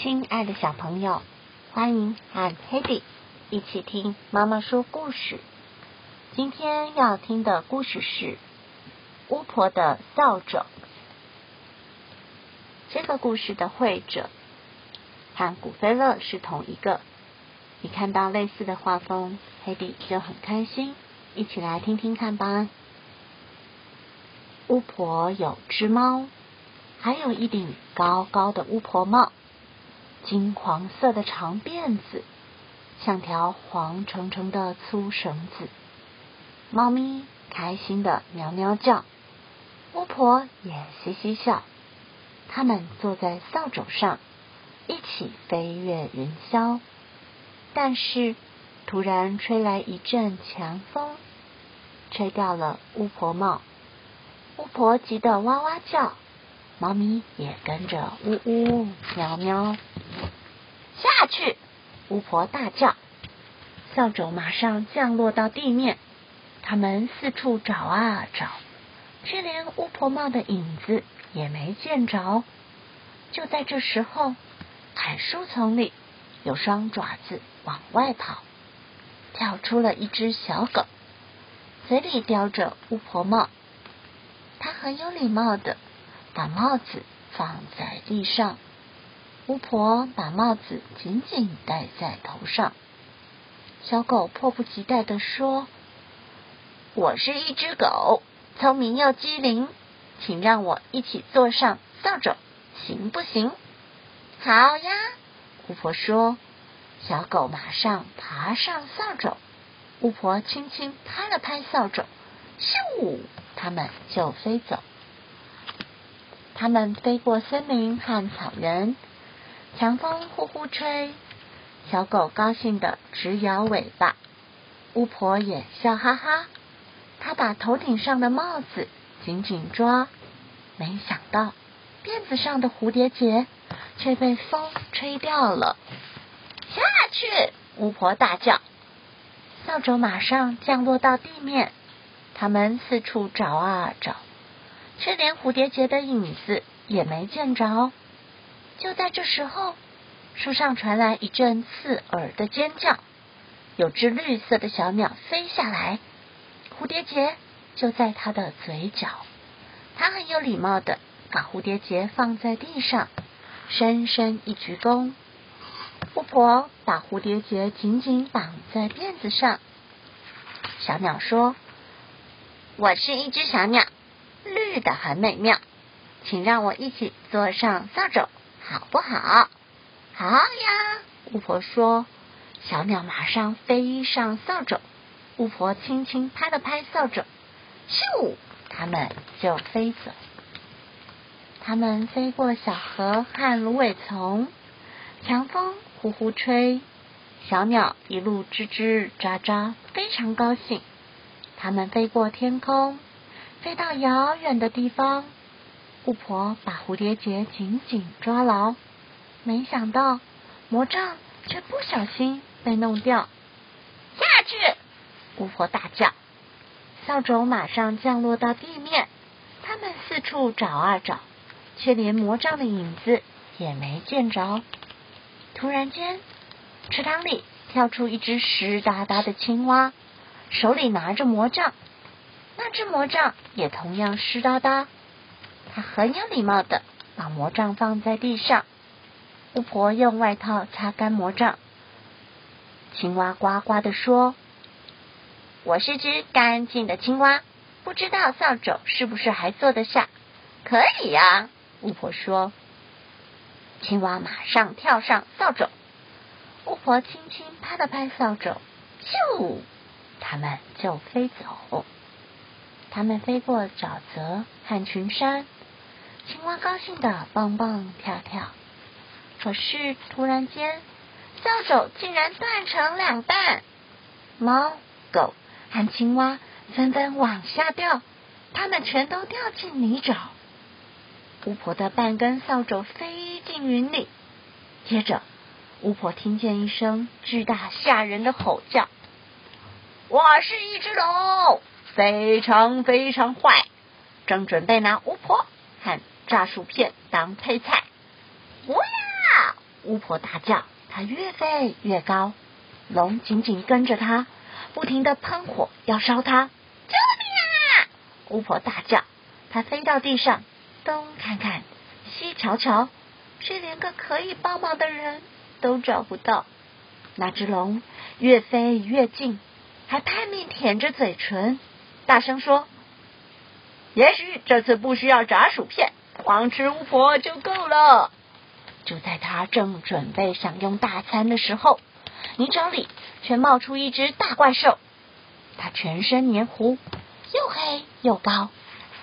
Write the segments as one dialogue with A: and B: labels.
A: 亲爱的小朋友，欢迎和 Hedy 一起听妈妈说故事。今天要听的故事是《巫婆的扫帚》。这个故事的绘者和古菲勒是同一个。你看到类似的画风，Hedy 就很开心。一起来听听看吧。巫婆有只猫，还有一顶高高的巫婆帽。金黄色的长辫子，像条黄澄澄的粗绳子。猫咪开心的喵喵叫，巫婆也嘻嘻笑。他们坐在扫帚上，一起飞越云霄。但是，突然吹来一阵强风，吹掉了巫婆帽。巫婆急得哇哇叫。猫咪也跟着呜呜喵喵下去，巫婆大叫，扫帚马上降落到地面。他们四处找啊找，却连巫婆帽的影子也没见着。就在这时候，矮树丛里有双爪子往外跑，跳出了一只小狗，嘴里叼着巫婆帽。它很有礼貌的。把帽子放在地上，巫婆把帽子紧紧戴在头上。小狗迫不及待地说：“我是一只狗，聪明又机灵，请让我一起坐上扫帚，行不行？”“好呀！”巫婆说。小狗马上爬上扫帚，巫婆轻轻拍了拍扫帚，咻，它们就飞走。他们飞过森林和草原，强风呼呼吹，小狗高兴的直摇尾巴，巫婆也笑哈哈。她把头顶上的帽子紧紧抓，没想到辫子上的蝴蝶结却被风吹掉了。下去！巫婆大叫。扫帚马上降落到地面，他们四处找啊找。却连蝴蝶结的影子也没见着。就在这时候，树上传来一阵刺耳的尖叫，有只绿色的小鸟飞下来，蝴蝶结就在它的嘴角。它很有礼貌的把蝴蝶结放在地上，深深一鞠躬。巫婆把蝴蝶结紧紧绑在辫子上。小鸟说：“我是一只小鸟。”绿的很美妙，请让我一起坐上扫帚，好不好？好呀！巫婆说。小鸟马上飞上扫帚，巫婆轻轻拍了拍扫帚，咻，它们就飞走。它们飞过小河和芦苇丛，强风呼呼吹，小鸟一路吱吱喳喳，非常高兴。它们飞过天空。飞到遥远的地方，巫婆把蝴蝶结紧紧抓牢，没想到魔杖却不小心被弄掉。下去！巫婆大叫。扫帚马上降落到地面，他们四处找啊找，却连魔杖的影子也没见着。突然间，池塘里跳出一只湿哒哒的青蛙，手里拿着魔杖。那只魔杖也同样湿哒哒，他很有礼貌的把魔杖放在地上。巫婆用外套擦干魔杖。青蛙呱呱的说：“我是只干净的青蛙，不知道扫帚是不是还坐得下？”“可以呀。”巫婆说。青蛙马上跳上扫帚，巫婆轻轻拍了拍扫帚，咻，它们就飞走。他们飞过沼泽和群山，青蛙高兴的蹦蹦跳跳。可是突然间，扫帚竟然断成两半，猫、狗和青蛙纷纷往下掉，它们全都掉进泥沼。巫婆的半根扫帚飞进云里，接着巫婆听见一声巨大吓人的吼叫：“我是一只龙！”非常非常坏，正准备拿巫婆和炸薯片当配菜。不要！巫婆大叫，它越飞越高，龙紧紧跟着它，不停的喷火要烧它。救命啊！巫婆大叫，它飞到地上，东看看，西瞧瞧，却连个可以帮忙的人都找不到。那只龙越飞越近，还拼命舔着嘴唇，大声说：“也许这次不需要炸薯片，光吃巫婆就够了。”就在他正准备享用大餐的时候，泥沼里却冒出一只大怪兽。它全身黏糊，又黑又高，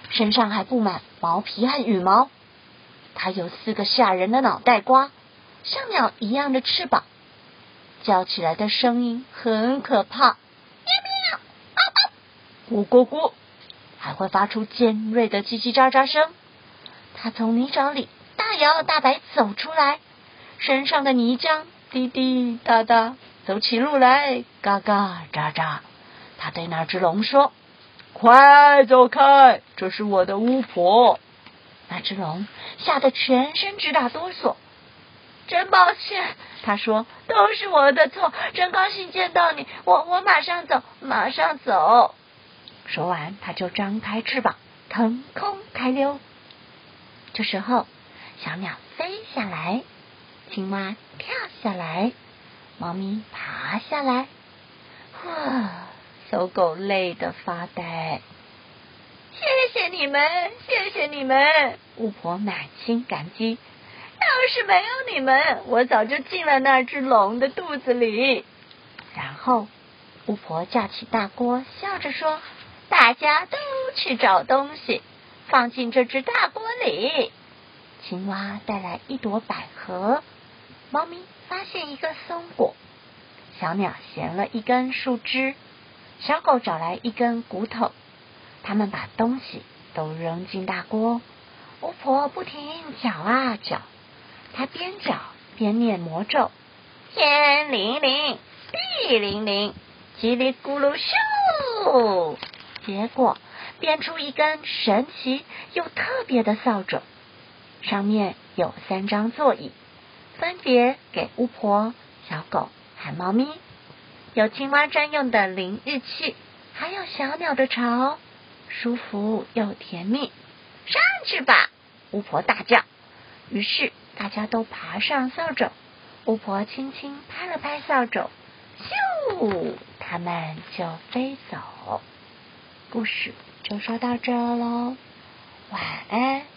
A: 身上还布满毛皮和羽毛。它有四个吓人的脑袋瓜，像鸟一样的翅膀。叫起来的声音很可怕，喵喵，啊啊，咕咕咕，还会发出尖锐的叽叽喳喳声。他从泥沼里大摇大摆走出来，身上的泥浆滴滴答答，走起路来嘎嘎喳喳。他对那只龙说：“快走开，这是我的巫婆。”那只龙吓得全身直打哆嗦。真抱歉，他说都是我的错。真高兴见到你，我我马上走，马上走。说完，他就张开翅膀，腾空开溜。这时候，小鸟飞下来，青蛙跳下来，猫咪爬下来，哇，小狗累得发呆。谢谢你们，谢谢你们，巫婆满心感激。要是没有你们，我早就进了那只龙的肚子里。然后，巫婆架起大锅，笑着说：“大家都去找东西，放进这只大锅里。”青蛙带来一朵百合，猫咪发现一个松果，小鸟衔了一根树枝，小狗找来一根骨头。他们把东西都扔进大锅，巫婆不停搅啊搅。她边搅边念魔咒：“天灵灵，地灵灵，叽里咕噜咻！”结果变出一根神奇又特别的扫帚，上面有三张座椅，分别给巫婆、小狗和猫咪；有青蛙专用的淋浴器，还有小鸟的巢，舒服又甜蜜。上去吧！巫婆大叫。于是。大家都爬上扫帚，巫婆轻轻拍了拍扫帚，咻，他们就飞走。故事就说到这喽，晚安。